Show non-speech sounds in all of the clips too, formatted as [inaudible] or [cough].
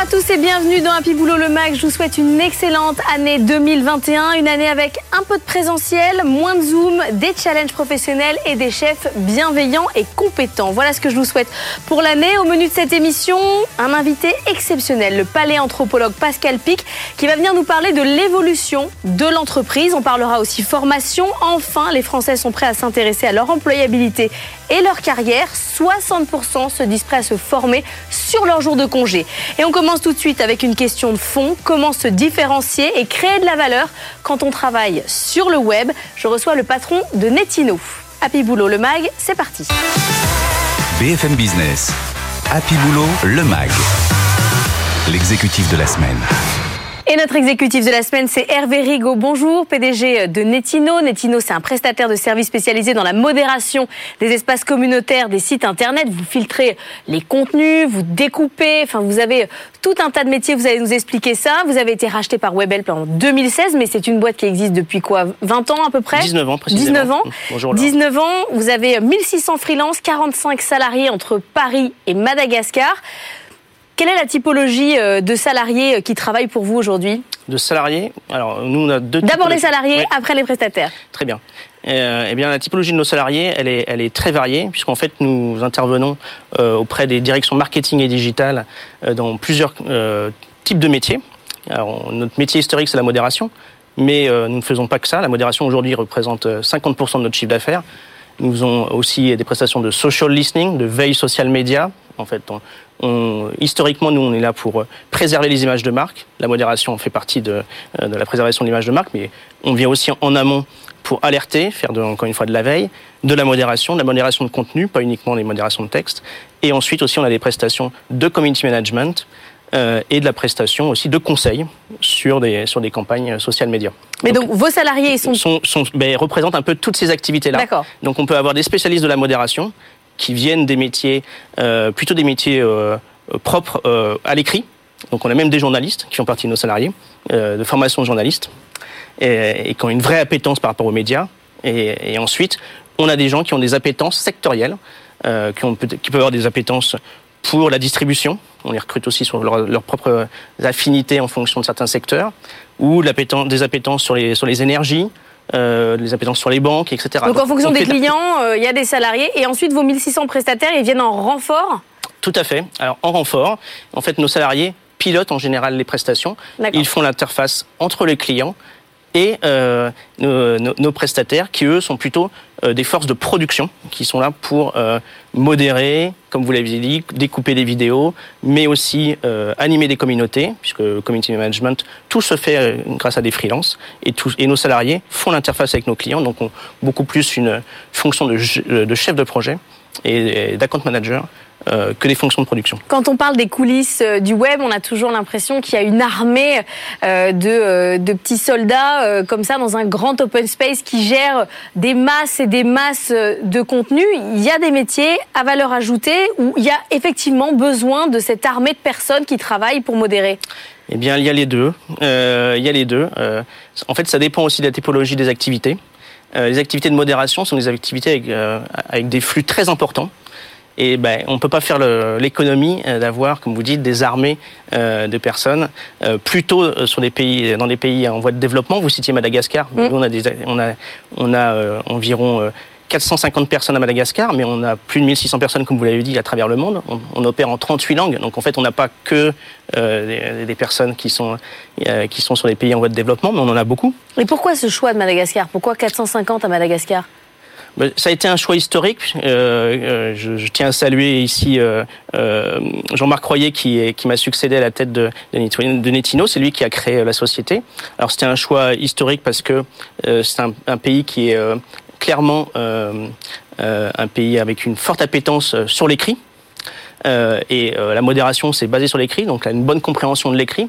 À tous et bienvenue dans Happy Boulot le Mag. Je vous souhaite une excellente année 2021, une année avec un peu de présentiel, moins de zoom, des challenges professionnels et des chefs bienveillants et compétents. Voilà ce que je vous souhaite pour l'année. Au menu de cette émission, un invité exceptionnel, le paléanthropologue Pascal Pic, qui va venir nous parler de l'évolution de l'entreprise. On parlera aussi formation. Enfin, les Français sont prêts à s'intéresser à leur employabilité et leur carrière. 60% se disent prêts à se former sur leur jour de congé. Et on commence tout de suite avec une question de fond. Comment se différencier et créer de la valeur quand on travaille sur le web? Je reçois le patron de Netino. Happy Boulot, le mag, c'est parti. BFM Business, Happy Boulot, le MAG, l'exécutif de la semaine. Et notre exécutif de la semaine, c'est Hervé Rigaud. Bonjour, PDG de Netino. Netino, c'est un prestataire de services spécialisé dans la modération des espaces communautaires des sites Internet. Vous filtrez les contenus, vous découpez, enfin, vous avez tout un tas de métiers. Vous allez nous expliquer ça. Vous avez été racheté par Webhelp en 2016, mais c'est une boîte qui existe depuis quoi 20 ans à peu près? 19 ans, précisément. 19 ans? Bonjour, Laure. 19 ans, vous avez 1600 freelances, 45 salariés entre Paris et Madagascar. Quelle est la typologie euh, de salariés euh, qui travaillent pour vous aujourd'hui? De salariés, alors nous on a deux D'abord les salariés, après les prestataires. Très bien. Euh, eh bien, la typologie de nos salariés, elle est, elle est très variée, puisqu'en fait, nous intervenons euh, auprès des directions marketing et digitales euh, dans plusieurs euh, types de métiers. Alors, notre métier historique, c'est la modération, mais nous ne faisons pas que ça. La modération, aujourd'hui, représente euh, 50% de notre chiffre d'affaires. Nous faisons aussi des prestations de social listening, de veille social média. En fait, on, historiquement, nous, on est là pour euh, préserver les images de marque. La modération fait partie de, euh, de la préservation de l'image de marque, mais on vient aussi en amont pour alerter, faire de, encore une fois de la veille, de la modération, de la modération de contenu, pas uniquement les modérations de texte. Et ensuite aussi, on a des prestations de community management euh, et de la prestation aussi de conseils sur des, sur des campagnes social média. Mais donc, vos salariés, ils sont... sont, sont, ben, représentent un peu toutes ces activités-là. D'accord. Donc on peut avoir des spécialistes de la modération qui viennent des métiers, euh, plutôt des métiers euh, euh, propres à l'écrit. Donc on a même des journalistes qui font partie de nos salariés, de formation de journalistes, et, qui ont une vraie appétence par rapport aux médias. Et, ensuite, on a des gens qui ont des appétences sectorielles, qui, peuvent avoir des appétences pour la distribution. On les recrute aussi sur leur- leurs propres affinités en fonction de certains secteurs, ou des appétences sur les énergies, euh, les appétences sur les banques, etc. Donc, en fonction on des clients, euh, il y a des salariés. Et ensuite, vos 1600 prestataires, ils viennent en renfort Tout à fait. Alors en renfort, en fait, nos salariés pilotent en général les prestations. Ils font l'interface entre les clients et euh, nos, prestataires, qui eux sont plutôt euh, des forces de production, qui sont là pour euh, modérer, comme vous l'avez dit, découper des vidéos, mais aussi animer des communautés, puisque community management, tout se fait grâce à des freelances, et, nos salariés font l'interface avec nos clients, donc ont beaucoup plus une fonction de, chef de projet et, d'account manager que des fonctions de production. Quand on parle des coulisses euh, du web, on a toujours l'impression qu'il y a une armée euh, de, euh, de petits soldats euh, comme ça dans un grand open space qui gère des masses et des masses euh, de contenu. Il y a des métiers à valeur ajoutée où il y a effectivement besoin de cette armée de personnes qui travaillent pour modérer. Eh bien, il y a les deux. Euh, il y a les deux. Euh, en fait, ça dépend aussi de la typologie des activités. Euh, les activités de modération sont des activités avec, euh, avec des flux très importants. Et ben, on ne peut pas faire l'économie euh, d'avoir, comme vous dites, des armées euh, de personnes euh, plutôt sur des pays, dans des pays en voie de développement. Vous citiez Madagascar. Mm. Nous, on a, des, on a, on a euh, environ euh, 450 personnes à Madagascar, mais on a plus de 1600 personnes, comme vous l'avez dit, à travers le monde. On, on opère en 38 langues. Donc, en fait, on n'a pas que euh, des, des personnes qui sont, euh, qui sont sur des pays en voie de développement, mais on en a beaucoup. Et pourquoi ce choix de Madagascar? Pourquoi 450 à Madagascar? Ça a été un choix historique. Euh, euh, je, tiens à saluer ici euh, Jean-Marc Royer qui, m'a succédé à la tête de, Netino-. C'est lui qui a créé la société. Alors c'était un choix historique parce que c'est un, pays qui est clairement un pays avec une forte appétence sur l'écrit. Et la modération, c'est basé sur l'écrit, donc là, une bonne compréhension de l'écrit.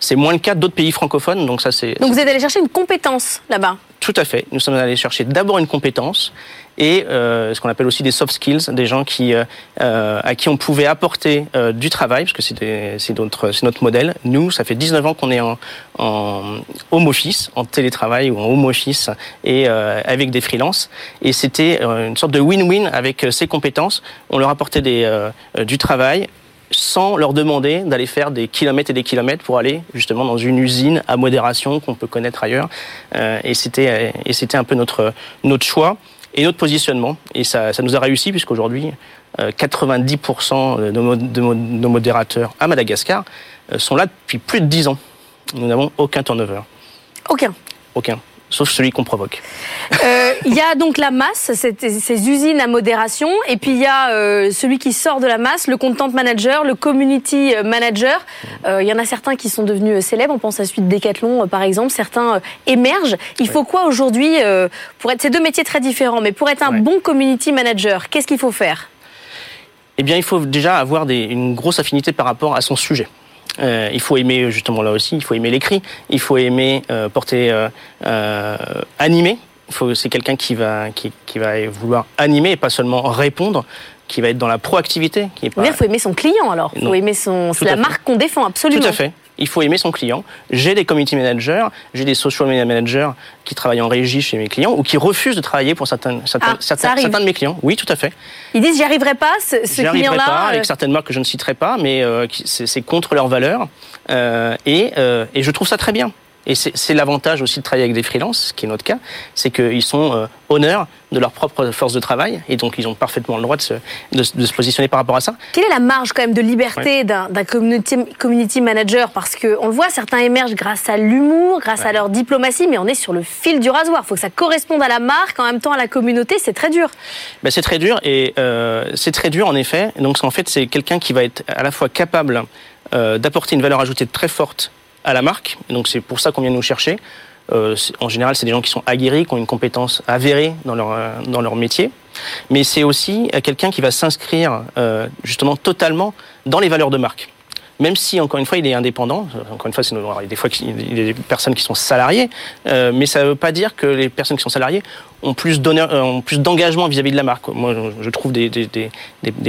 C'est moins le cas d'autres pays francophones, donc ça c'est Donc vous êtes allé chercher une compétence là-bas? Tout à fait. Nous sommes allés chercher d'abord une compétence et euh, ce qu'on appelle aussi des soft skills, des gens qui, euh, euh à qui on pouvait apporter du travail, parce que c'est notre, modèle. Nous, ça fait 19 ans qu'on est en, home office, en télétravail ou en home office, et avec des freelances. Et c'était une sorte de win-win avec ces compétences. On leur apportait du travail sans leur demander d'aller faire des kilomètres et des kilomètres pour aller justement dans une usine à modération qu'on peut connaître ailleurs. Euh, et c'était et c'était un peu notre notre choix et notre positionnement. Et ça, ça nous a réussi puisqu'aujourd'hui, euh, 90% de nos, de nos, modérateurs à Madagascar euh, sont là depuis plus de 10 ans. Nous n'avons aucun turnover. Aucun. Aucun sauf celui qu'on provoque. Euh, il y a donc la masse, ces usines à modération, et puis il y a euh, celui qui sort de la masse, le content manager, le community manager. Euh, il y en a certains qui sont devenus célèbres, on pense à Suite Decathlon par exemple, certains émergent. Il faut quoi aujourd'hui pour être ces deux métiers très différents, mais pour être un bon community manager, qu'est-ce qu'il faut faire? Eh bien, il faut déjà avoir des, une grosse affinité par rapport à son sujet. Euh, il faut aimer justement là aussi, il faut aimer l'écrit, il faut aimer euh, porter euh, euh animer. C'est quelqu'un qui va qui, qui, va vouloir animer et pas seulement répondre, qui va être dans la proactivité. Qui est pas... Il faut aimer son client alors. Il faut aimer son. C'est la marque qu'on défend absolument. Tout à fait il faut aimer son client. J'ai des community managers, j'ai des social media managers qui travaillent en régie chez mes clients ou qui refusent de travailler pour certains, certains, ah, certains, certains de mes clients. Oui, tout à fait. Ils disent j'y arriverai pas, ce, ce client-là. pas, avec euh. certaines marques que je ne citerai pas, mais euh, c'est contre leurs valeurs. Euh, et, et je trouve ça très bien. Et c'est l'avantage aussi de travailler avec des freelances, ce qui est notre cas, c'est qu'ils sont euh, honneurs de leur propre force de travail, et donc ils ont parfaitement le droit de se, de, de se positionner par rapport à ça. Quelle est la marge quand même de liberté d'un community, community, manager? Parce qu'on le voit, certains émergent grâce à l'humour, grâce à leur diplomatie, mais on est sur le fil du rasoir. Il faut que ça corresponde à la marque, en même temps à la communauté, c'est très dur. Ben, c'est très dur, et euh, c'est très dur en effet. Donc en fait, c'est quelqu'un qui va être à la fois capable euh, d'apporter une valeur ajoutée très forte à la marque. donc c'est pour ça qu'on vient nous chercher. Euh, en général, c'est des gens qui sont aguerris, qui ont une compétence avérée dans leur, euh, dans leur métier. Mais c'est aussi euh, quelqu'un qui va s'inscrire justement totalement dans les valeurs de marque. Même si, encore une fois, il est indépendant. Encore une fois, c'est des fois il y a des personnes qui sont salariées, euh, mais ça ne veut pas dire que les personnes qui sont salariées ont plus plus d'engagement vis-à-vis de la marque. Moi, je trouve des,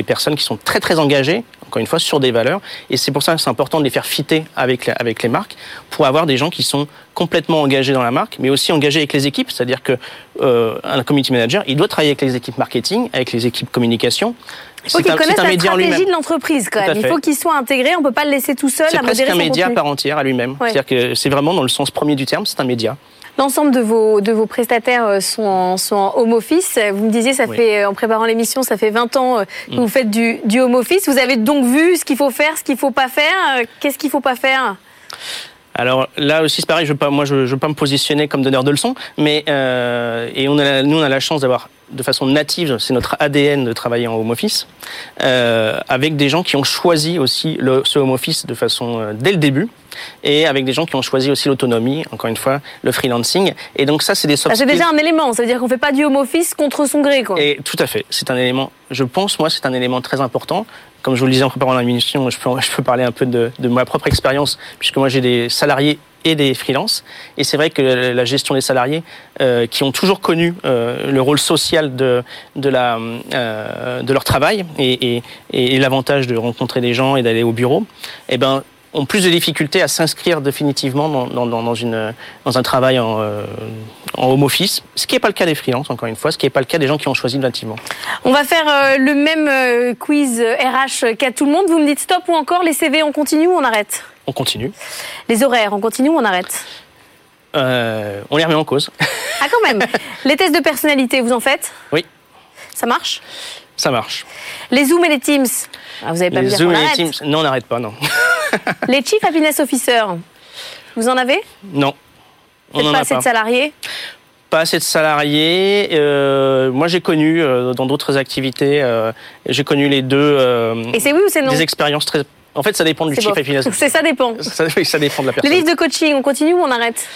personnes qui sont très très engagées encore une fois, sur des valeurs. Et c'est pour ça que c'est important de les faire fitter avec, les marques pour avoir des gens qui sont complètement engagés dans la marque, mais aussi engagés avec les équipes. C'est-à-dire que euh, un community manager, il doit travailler avec les équipes marketing, avec les équipes communication. Il faut qu'il connaisse la stratégie de l'entreprise quand même. Il faut qu'il soit intégré. On peut pas le laisser tout seul. C'est presque un média à part entière à lui-même. C'est-à-dire que c'est vraiment dans le sens premier du terme, c'est un média. L'ensemble de vos, de vos prestataires euh, sont en, sont en home office. Vous me disiez, ça fait, euh, en préparant l'émission, ça fait 20 ans euh, que mm. vous faites du, du home office. Vous avez donc vu ce qu'il faut faire, ce qu'il ne faut pas faire. Qu'est-ce qu'il ne faut pas faire? Alors là aussi c'est pareil, je veux pas, moi je, je veux pas me positionner comme donneur de leçons, mais euh, et on a, nous on a la chance d'avoir de façon native, c'est notre ADN de travailler en home office, euh, avec des gens qui ont choisi aussi le, ce home office de façon euh, dès le début, et avec des gens qui ont choisi aussi l'autonomie, encore une fois, le freelancing. Et donc ça, c'est des soft ah, C'est déjà un élément, ça veut dire qu'on fait pas du home office contre son gré, quoi. Et tout à fait, c'est un élément. Je pense, moi, c'est un élément très important. Comme je vous le disais en préparant la mission, je peux, parler un peu de, ma propre expérience, puisque moi j'ai des salariés et des freelances. Et c'est vrai que la gestion des salariés, euh, qui ont toujours connu euh, le rôle social de, de, euh, leur travail et l'avantage de rencontrer des gens et d'aller au bureau, eh ben, ont plus de difficultés à s'inscrire définitivement dans, dans, dans, une, dans un travail en, euh, en home office, ce qui n'est pas le cas des freelances, encore une fois, ce qui n'est pas le cas des gens qui ont choisi nativement. On va faire euh, le même euh, quiz RH qu'à tout le monde. Vous me dites stop ou encore les CV, on continue ou on arrête? On continue. Les horaires, on continue ou on arrête? On les remet en cause. Ah quand même [laughs] Les tests de personnalité, vous en faites? Oui. Ça marche? Ça marche. Les Zooms et les Teams ah, Vous avez pas les me dire Zooms et les Teams, non, on n'arrête pas, non. [laughs] les Chief Happiness Officer, vous en avez? Non. On n'en pas assez de salariés? Pas assez de salariés. Euh, moi, j'ai connu euh, dans d'autres activités, euh, j'ai connu les deux. Euh, Et c'est oui ou c'est non? Des expériences très. En fait, ça dépend du chief happiness. [laughs] C'est ça dépend. [laughs] Ça, ça, dépend de la personne. Les livres de coaching, on continue ou on arrête?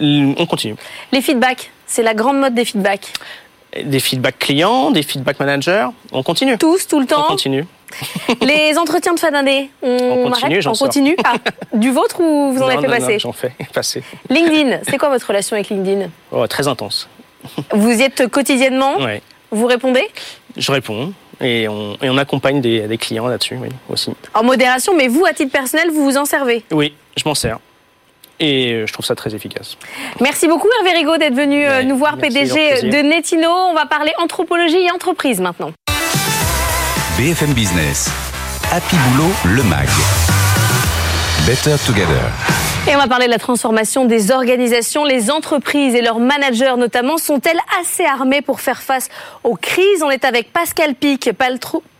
On continue. Les feedbacks, c'est la grande mode des feedbacks. Des feedbacks clients, des feedbacks managers, on continue. Tous, tout le temps? On continue. [laughs] Les entretiens de fin d'année, on, continue, arrête, on continue. Ah, du vôtre ou vous en avez fait passer J'en fais [laughs] passer. LinkedIn, c'est quoi votre relation avec LinkedIn oh, Très intense. Vous y êtes quotidiennement Oui. Vous répondez Je réponds et on, et on accompagne des, des clients là-dessus oui, aussi. En modération, mais vous, à titre personnel, vous vous en servez Oui, je m'en sers. Et je trouve ça très efficace. Merci beaucoup Hervé Rigaud d'être venu Ouais, nous voir, merci, PDG de Netino. On va parler anthropologie et entreprise maintenant. BFM Business. Happy Boulot, le MAG. Better Together. Et on va parler de la transformation des organisations. Les entreprises et leurs managers notamment sont-elles assez armées pour faire face aux crises? On est avec Pascal Pic,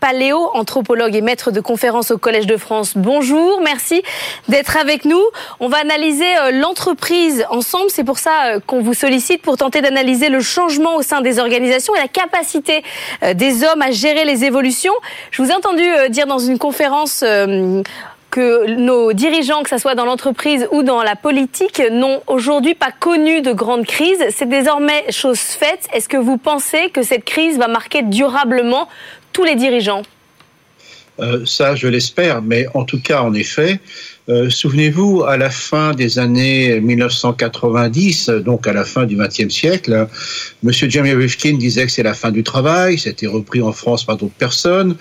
paléo, anthropologue et maître de conférences au Collège de France. Bonjour, merci d'être avec nous. On va analyser euh, l'entreprise ensemble. C'est pour ça euh, qu'on vous sollicite pour tenter d'analyser le changement au sein des organisations et la capacité euh, des hommes à gérer les évolutions. Je vous ai entendu dire dans une conférence que nos dirigeants, que ce soit dans l'entreprise ou dans la politique, n'ont aujourd'hui pas connu de grandes crises. C'est désormais chose faite. Est-ce que vous pensez que cette crise va marquer durablement tous les dirigeants? Euh, ça, je l'espère, mais en tout cas, en effet, euh, souvenez-vous, à la fin des années 1990, euh, donc à la fin du XXe siècle, hein, Monsieur Jeremy Rifkin disait que c'est la fin du travail. C'était repris en France par d'autres personnes.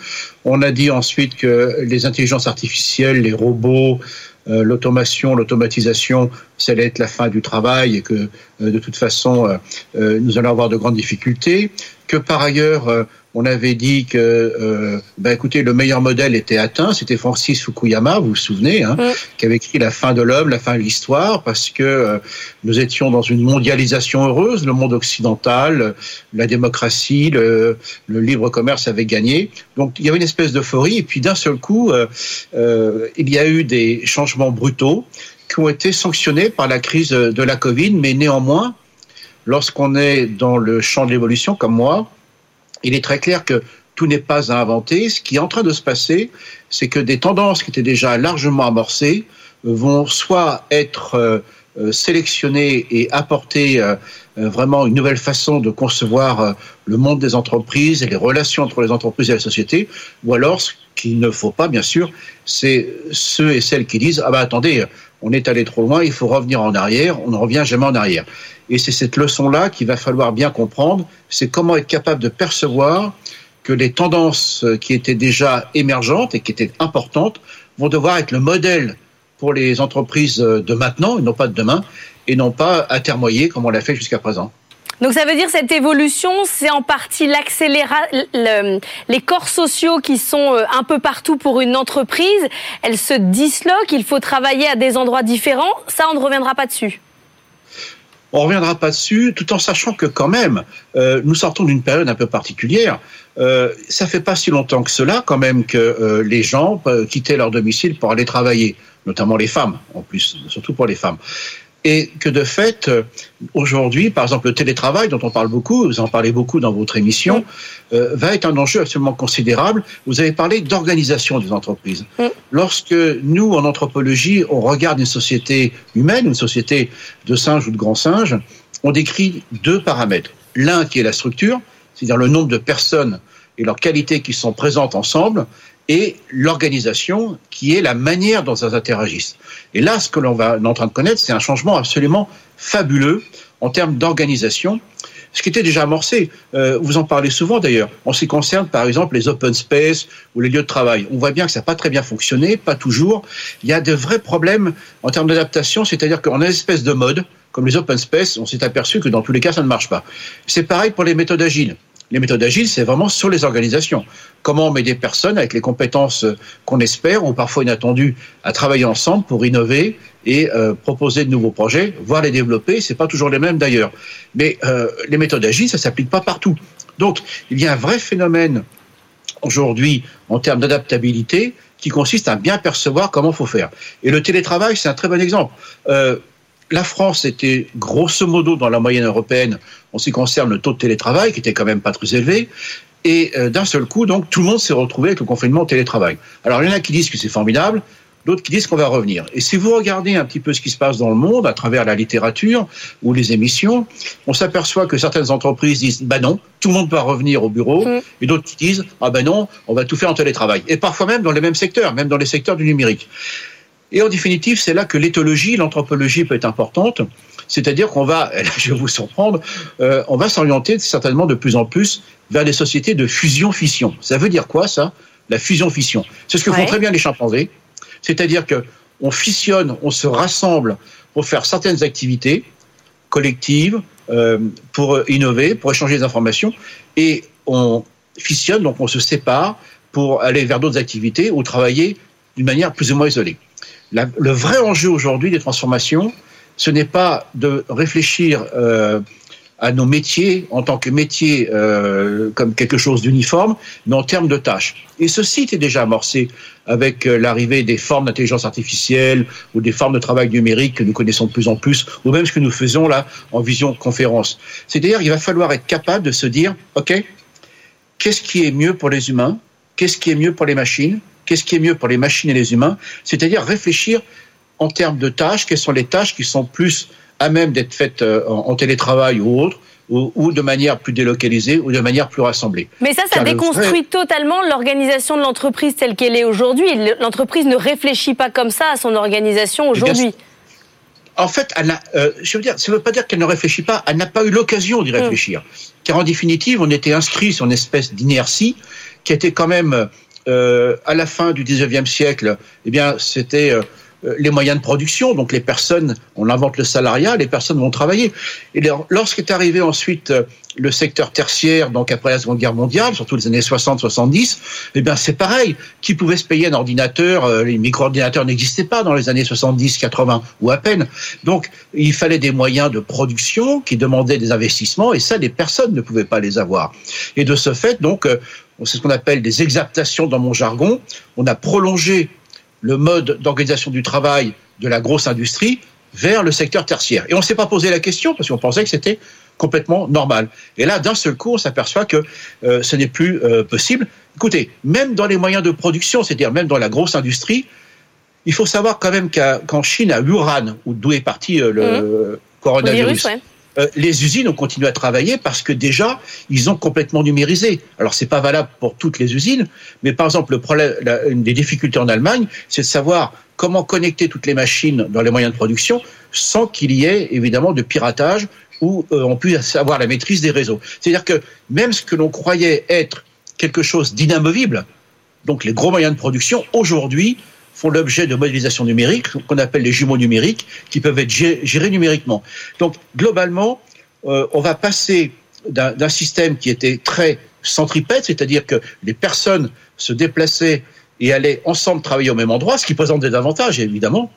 On a dit ensuite que les intelligences artificielles, les robots, euh, l'automation, l'automatisation, ça allait être la fin du travail et que de toute façon, euh, euh, nous allons avoir de grandes difficultés. Que par ailleurs, euh, on avait dit que, euh, ben écoutez, le meilleur modèle était atteint. C'était Francis Fukuyama, vous vous souvenez, hein, qui avait écrit La fin de l'homme, la fin de l'histoire, parce que euh, nous étions dans une mondialisation heureuse, le monde occidental, euh, la démocratie, le, le libre commerce avait gagné. Donc il y avait une espèce d'euphorie. Et puis d'un seul coup, euh, euh, il y a eu des changements brutaux qui ont été sanctionnés par la crise de la Covid, mais néanmoins, lorsqu'on est dans le champ de l'évolution comme moi, il est très clair que tout n'est pas à inventer. Ce qui est en train de se passer, c'est que des tendances qui étaient déjà largement amorcées vont soit être euh, euh, sélectionnées et apporter euh, vraiment une nouvelle façon de concevoir le monde des entreprises et les relations entre les entreprises et la société, ou alors ce qu'il ne faut pas, bien sûr, c'est ceux et celles qui disent ah bah attendez, on est allé trop loin, il faut revenir en arrière, on ne revient jamais en arrière. Et c'est cette leçon-là qu'il va falloir bien comprendre, c'est comment être capable de percevoir que les tendances qui étaient déjà émergentes et qui étaient importantes vont devoir être le modèle pour les entreprises de maintenant et non pas de demain, et non pas atermoyer comme on l'a fait jusqu'à présent. Donc ça veut dire cette évolution, c'est en partie l'accéléra- le- les corps sociaux qui sont euh, un peu partout pour une entreprise. Elle se disloque, il faut travailler à des endroits différents. Ça, on ne reviendra pas dessus. On reviendra pas dessus, tout en sachant que quand même, euh, nous sortons d'une période un peu particulière. Euh, ça fait pas si longtemps que cela, quand même, que euh, les gens quittaient leur domicile pour aller travailler, notamment les femmes, en plus, surtout pour les femmes. Et que de fait, euh, aujourd'hui, par exemple, le télétravail, dont on parle beaucoup, vous en parlez beaucoup dans votre émission, euh, va être un enjeu absolument considérable. Vous avez parlé d'organisation des entreprises. Mm. Lorsque nous, en anthropologie, on regarde une société humaine, une société de singes ou de grands singes, on décrit deux paramètres. L'un qui est la structure, c'est-à-dire le nombre de personnes et leurs qualités qui sont présentes ensemble, et l'organisation qui est la manière dont elles interagissent. Et là, ce que l'on est en train de connaître, c'est un changement absolument fabuleux en termes d'organisation, ce qui était déjà amorcé. Euh, vous en parlez souvent d'ailleurs. En ce qui concerne, par exemple, les open space ou les lieux de travail. On voit bien que ça n'a pas très bien fonctionné, pas toujours. Il y a de vrais problèmes en termes d'adaptation, c'est-à-dire une espèce de mode, comme les open space, on s'est aperçu que dans tous les cas, ça ne marche pas. C'est pareil pour les méthodes agiles. Les méthodes agiles, c'est vraiment sur les organisations. Comment on met des personnes avec les compétences euh, qu'on espère ou parfois inattendues à travailler ensemble pour innover et euh, proposer de nouveaux projets, voire les développer. C'est pas toujours les mêmes d'ailleurs. Mais euh, les méthodes agiles, ça s'applique pas partout. Donc, il y a un vrai phénomène aujourd'hui en termes d'adaptabilité qui consiste à bien percevoir comment faut faire. Et le télétravail, c'est un très bon exemple. La France était grosso modo dans la moyenne européenne en ce qui concerne le taux de télétravail, qui était quand même pas très élevé. Et euh, d'un seul coup, donc, tout le monde s'est retrouvé avec le confinement au télétravail. Alors, il y en a qui disent que c'est formidable. d'autres qui disent qu'on va revenir. Et si vous regardez un petit peu ce qui se passe dans le monde à travers la littérature ou les émissions, on s'aperçoit que certaines entreprises disent bah non, tout le monde va revenir au bureau, mm. et d'autres qui disent ah ben non, on va tout faire en télétravail. Et parfois même dans les mêmes secteurs, même dans les secteurs du numérique. Et en définitive, c'est là que l'éthologie, l'anthropologie peut être importante. C'est-à-dire qu'on va, je vais vous surprendre, euh, on va s'orienter certainement de plus en plus vers des sociétés de fusion-fission. Ça veut dire quoi ça? La fusion-fission. C'est ce que font très bien les chimpanzés. C'est-à-dire que on fissionne, on se rassemble pour faire certaines activités collectives, euh, pour innover, pour échanger des informations, et on fissionne, donc on se sépare pour aller vers d'autres activités ou travailler d'une manière plus ou moins isolée. Le vrai enjeu aujourd'hui des transformations, ce n'est pas de réfléchir euh, à nos métiers en tant que métiers euh, comme quelque chose d'uniforme, mais en termes de tâches. Et ceci est déjà amorcé avec euh, l'arrivée des formes d'intelligence artificielle ou des formes de travail numérique que nous connaissons de plus en plus, ou même ce que nous faisons là en vision conférence. C'est-à-dire qu'il va falloir être capable de se dire, OK, qu'est-ce qui est mieux pour les humains? Qu'est-ce qui est mieux pour les machines? Qu'est-ce qui est mieux pour les machines et les humains C'est-à-dire réfléchir en termes de tâches, quelles sont les tâches qui sont plus à même d'être faites euh, en, télétravail ou autre, ou, de manière plus délocalisée ou de manière plus rassemblée. Mais ça, ça déconstruit totalement l'organisation de l'entreprise telle qu'elle est aujourd'hui. L'entreprise ne réfléchit pas comme ça à son organisation aujourd'hui. En fait, elle euh, je veux dire, ça ne veut pas dire qu'elle ne réfléchit pas, elle n'a pas eu l'occasion d'y hum. réfléchir. Car en définitive, on était inscrit sur une espèce d'inertie qui était quand même, euh, à la fin du 19e siècle, eh bien, c'était euh, les moyens de production, donc les personnes, on invente le salariat, les personnes vont travailler. Et lorsqu'est arrivé ensuite euh, le secteur tertiaire, donc après la Seconde Guerre mondiale, surtout les années 60-70, eh bien c'est pareil. Qui pouvait se payer un ordinateur euh, Les micro-ordinateurs n'existaient pas dans les années 70-80 ou à peine. Donc il fallait des moyens de production qui demandaient des investissements et ça, les personnes ne pouvaient pas les avoir. Et de ce fait, donc, c'est ce qu'on appelle des exaptations dans mon jargon. On a prolongé le mode d'organisation du travail de la grosse industrie vers le secteur tertiaire. Et on ne s'est pas posé la question parce qu'on pensait que c'était complètement normal. Et là, d'un seul coup, on s'aperçoit que euh, ce n'est plus euh, possible. Écoutez, même dans les moyens de production, c'est-à-dire même dans la grosse industrie, il faut savoir quand même qu'en Chine, à Wuhan, d'où est parti euh, le mmh. coronavirus, euh, les usines ont continué à travailler parce que déjà, ils ont complètement numérisé. Alors, c'est pas valable pour toutes les usines, mais par exemple, le problème, une des difficultés en Allemagne, c'est de savoir comment connecter toutes les machines dans les moyens de production sans qu'il y ait évidemment de piratage ou euh, on puisse avoir la maîtrise des réseaux. C'est-à-dire que même ce que l'on croyait être quelque chose d'inamovible, donc les gros moyens de production, aujourd'hui, font l'objet de modélisation numérique, qu'on appelle les jumeaux numériques, qui peuvent être gérés numériquement. Donc, globalement, euh, on va passer d'un système qui était très centripète, c'est-à-dire que les personnes se déplaçaient et allaient ensemble travailler au même endroit, ce qui présente des avantages, évidemment,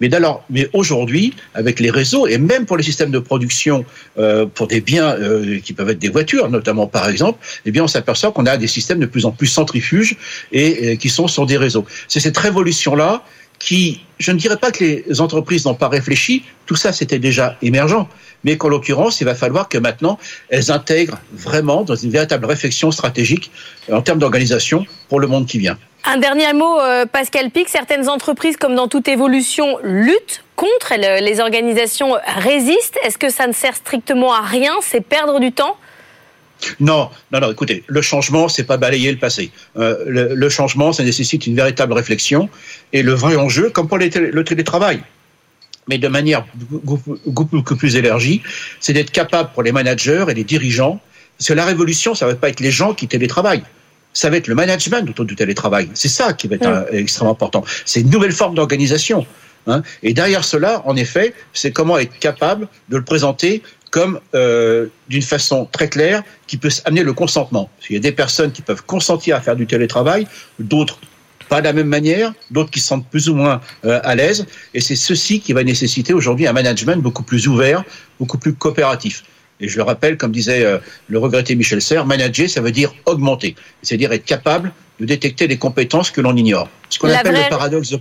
mais, mais aujourd'hui, avec les réseaux et même pour les systèmes de production euh, pour des biens euh, qui peuvent être des voitures, notamment par exemple, eh bien on s'aperçoit qu'on a des systèmes de plus en plus centrifuges et, qui sont sur des réseaux. C'est cette révolution-là qui, je ne dirais pas que les entreprises n'ont pas réfléchi, tout ça c'était déjà émergent, mais qu'en l'occurrence, il va falloir que maintenant, elles intègrent vraiment dans une véritable réflexion stratégique en termes d'organisation pour le monde qui vient. Un dernier mot, euh, Pascal Pic. Certaines entreprises, comme dans toute évolution, luttent contre, les organisations résistent. Est-ce que ça ne sert strictement à rien C'est perdre du temps? Non, non, non. Écoutez, le changement, c'est pas balayer le passé. Euh, le, changement, ça nécessite une véritable réflexion et le vrai enjeu, comme pour le télétravail, mais de manière beaucoup plus élargie, c'est d'être capable pour les managers et les dirigeants, parce que la révolution, ça ne va pas être les gens qui télétravaillent ça va être le management autour du télétravail. C'est ça qui va être euh, extrêmement important. C'est une nouvelle forme d'organisation. Hein. Et derrière cela, en effet, c'est comment être capable de le présenter comme euh, d'une façon très claire qui peut amener le consentement. Il y a des personnes qui peuvent consentir à faire du télétravail, d'autres pas de la même manière, d'autres qui se sentent plus ou moins euh, à l'aise. Et c'est ceci qui va nécessiter aujourd'hui un management beaucoup plus ouvert, beaucoup plus coopératif. Et je le rappelle, comme disait euh, le regretté Michel Serres, manager, ça veut dire augmenter, c'est-à-dire être capable de détecter des compétences que l'on ignore. Ce qu'on appelle le paradoxe de,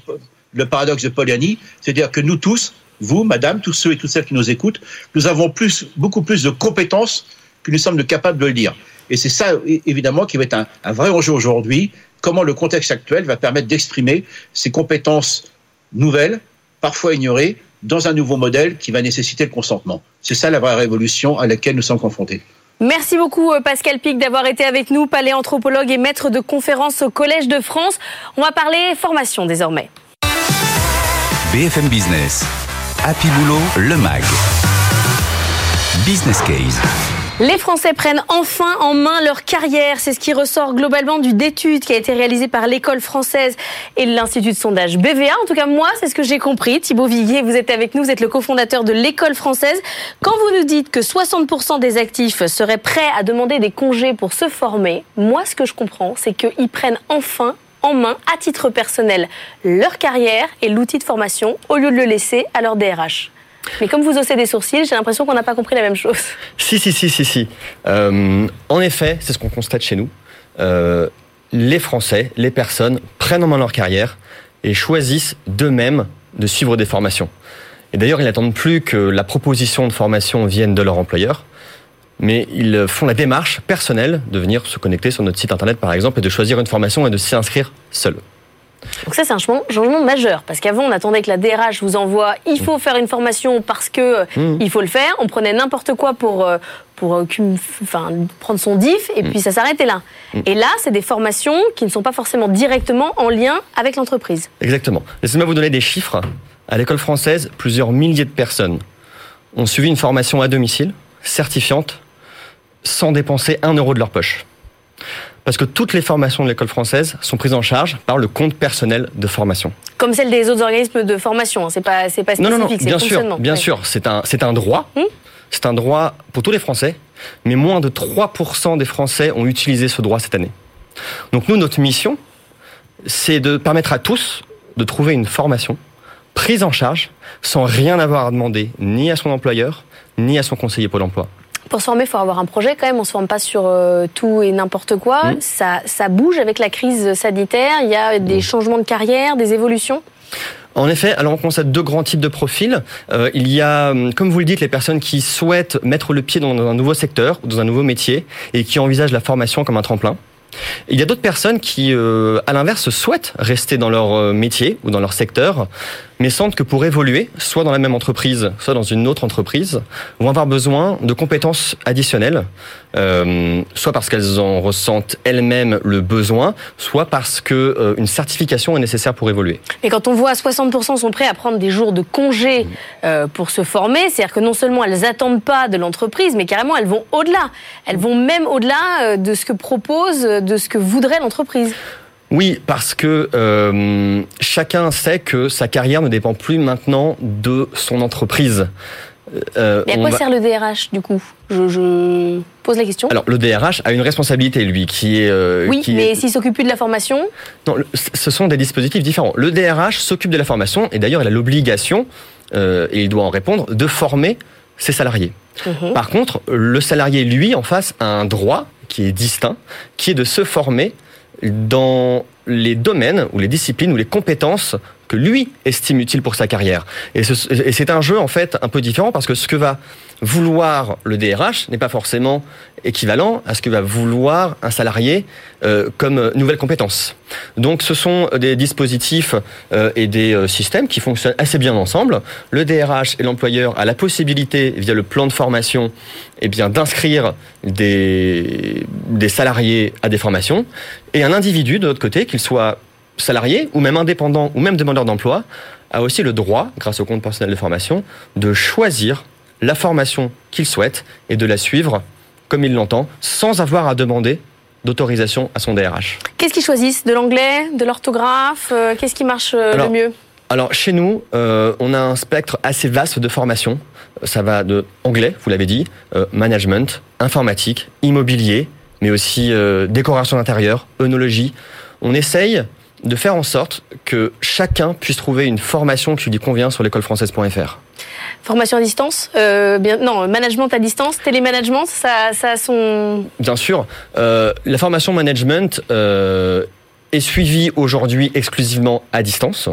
le paradoxe de Poliani, c'est-à-dire que nous tous, vous, madame, tous ceux et toutes celles qui nous écoutent, nous avons plus, beaucoup plus de compétences que nous sommes capables de le dire. Et c'est ça, évidemment, qui va être un, un vrai enjeu aujourd'hui, comment le contexte actuel va permettre d'exprimer ces compétences nouvelles, parfois ignorées, dans un nouveau modèle qui va nécessiter le consentement. C'est ça la vraie révolution à laquelle nous sommes confrontés. Merci beaucoup euh, Pascal Pic d'avoir été avec nous, paléanthropologue et maître de conférences au Collège de France. On va parler formation désormais. BFM Business, Happy Boulot, le MAG. Business Case. Les Français prennent enfin en main leur carrière. C'est ce qui ressort globalement du d'étude qui a été réalisé par l'école française et l'Institut de sondage BVA. En tout cas, moi, c'est ce que j'ai compris. Thibaut Viguier, vous êtes avec nous. Vous êtes le cofondateur de l'école française. Quand vous nous dites que 60% des actifs seraient prêts à demander des congés pour se former, moi, ce que je comprends, c'est qu'ils prennent enfin en main, à titre personnel, leur carrière et l'outil de formation au lieu de le laisser à leur DRH. Mais comme vous haussez des sourcils, j'ai l'impression qu'on n'a pas compris la même chose. Si, si, si, si, si. Euh, en effet, c'est ce qu'on constate chez nous. Euh, les Français, les personnes prennent en main leur carrière et choisissent d'eux-mêmes de suivre des formations. Et d'ailleurs, ils n'attendent plus que la proposition de formation vienne de leur employeur, mais ils font la démarche personnelle de venir se connecter sur notre site internet, par exemple, et de choisir une formation et de s'y inscrire seul. Donc ça, c'est un changement, majeur. Parce qu'avant, on attendait que la DRH vous envoie il faut faire une formation parce que mmh. il faut le faire. On prenait n'importe quoi pour, euh, pour euh, enfin, prendre son diff et mmh. puis ça s'arrêtait là. Mmh. Et là, c'est des formations qui ne sont pas forcément directement en lien avec l'entreprise. Exactement. Laissez-moi vous donner des chiffres. À l'école française, plusieurs milliers de personnes ont suivi une formation à domicile, certifiante, sans dépenser un euro de leur poche parce que toutes les formations de l'école française sont prises en charge par le compte personnel de formation. Comme celle des autres organismes de formation, hein. c'est pas c'est pas spécifique. Non non, non bien sûr, bien sûr, c'est un c'est un droit, hmm c'est un droit pour tous les Français, mais moins de 3% des Français ont utilisé ce droit cette année. Donc nous, notre mission, c'est de permettre à tous de trouver une formation prise en charge sans rien avoir à demander ni à son employeur ni à son conseiller Pôle Emploi. Pour se former, il faut avoir un projet quand même. On ne se forme pas sur euh, tout et n'importe quoi. Mmh. Ça, ça bouge avec la crise sanitaire. Il y a des mmh. changements de carrière, des évolutions. En effet, alors on constate deux grands types de profils. Euh, il y a, hum, comme vous le dites, les personnes qui souhaitent mettre le pied dans un nouveau secteur, dans un nouveau métier, et qui envisagent la formation comme un tremplin. Il y a d'autres personnes qui, euh, à l'inverse, souhaitent rester dans leur métier ou dans leur secteur, mais sentent que pour évoluer, soit dans la même entreprise, soit dans une autre entreprise, vont avoir besoin de compétences additionnelles, euh, soit parce qu'elles en ressentent elles-mêmes le besoin, soit parce que une certification est nécessaire pour évoluer. Et quand on voit 60% sont prêts à prendre des jours de congé pour se former, c'est-à-dire que non seulement elles attendent pas de l'entreprise, mais carrément elles vont au-delà. Elles vont même au-delà de ce que propose de ce que voudrait l'entreprise. Oui, parce que euh, chacun sait que sa carrière ne dépend plus maintenant de son entreprise. Euh, Mais à quoi sert le DRH du coup? Je, pose la question. Alors le DRH a une responsabilité lui qui est. Euh, oui, mais s'il s'occupe plus de la formation? Non, ce sont des dispositifs différents. Le DRH s'occupe de la formation et d'ailleurs il a l'obligation et il doit en répondre de former ses salariés. Mhm. Par contre, le salarié lui en face a un droit qui est distinct, qui est de se former dans les domaines ou les disciplines ou les compétences que lui estime utiles pour sa carrière. Et c'est un jeu en fait un peu différent parce que ce que va vouloir le DRH n'est pas forcément équivalent à ce que va vouloir un salarié euh, comme nouvelle compétence. Donc ce sont des dispositifs euh, et des euh, systèmes qui fonctionnent assez bien ensemble. Le DRH et l'employeur a la possibilité, via le plan de formation, eh bien d'inscrire des, des salariés à des formations, et un individu de l'autre côté, qu'il soit salarié ou même indépendant ou même demandeur d'emploi, a aussi le droit, grâce au compte personnel de formation, de choisir la formation qu'il souhaite et de la suivre comme il l'entend, sans avoir à demander d'autorisation à son DRH. Qu'est-ce qu'ils choisissent? De l'anglais De l'orthographe euh, Qu'est-ce qui marche euh, le mieux? alors chez nous, euh, on a un spectre assez vaste de formation. Ça va de anglais, vous l'avez dit, management, informatique, immobilier, mais aussi décoration d'intérieur, œnologie. On essaye de faire en sorte que chacun puisse trouver une formation qui lui convient sur l'écolefrançaise.fr. Formation à distance euh, bien, Non, management à distance, télémanagement, ça, ça a son... Bien sûr. Euh, la formation management euh, est suivie aujourd'hui exclusivement à distance.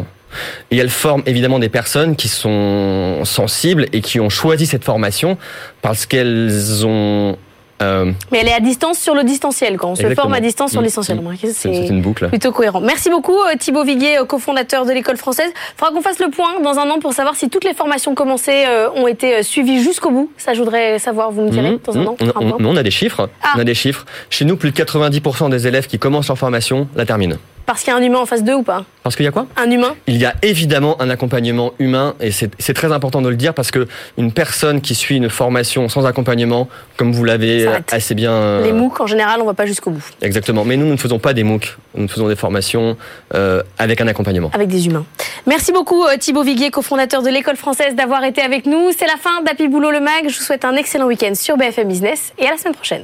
Et elle forme évidemment des personnes qui sont sensibles et qui ont choisi cette formation parce qu'elles ont Euh, Mais elle est à distance sur le distanciel, quand on se forme à distance sur Mm, l'essentiel. mm. C'est une boucle. plutôt cohérent. Merci beaucoup euh, Thibaut Viguier, euh, cofondateur de l'école française. Il faudra qu'on fasse le point dans un an pour savoir si toutes les formations commencées ont été suivies jusqu'au bout. Ça, je voudrais savoir, vous me direz, Mhm, dans un an. on, on on- on a des chiffres. Ah. On a des chiffres. Chez nous, plus de 90% des élèves qui commencent leur formation la terminent. Parce qu'il y a un humain en face d'eux ou pas Parce qu'il y a quoi Un humain Il y a évidemment un accompagnement humain et c'est très important de le dire parce que une personne qui suit une formation sans accompagnement, comme vous l'avez S'arrête. assez bien euh, Les MOOC, en général, on va pas jusqu'au bout. exactement. Mais nous, nous ne faisons pas des MOOC. Nous faisons des formations euh, avec un accompagnement. Avec des humains. Merci beaucoup euh, Thibaut Viguier, cofondateur de l'école française, d'avoir été avec nous. C'est la fin d'Happy Boulot le Mag. Je vous souhaite un excellent week-end sur BFM Business et à la semaine prochaine.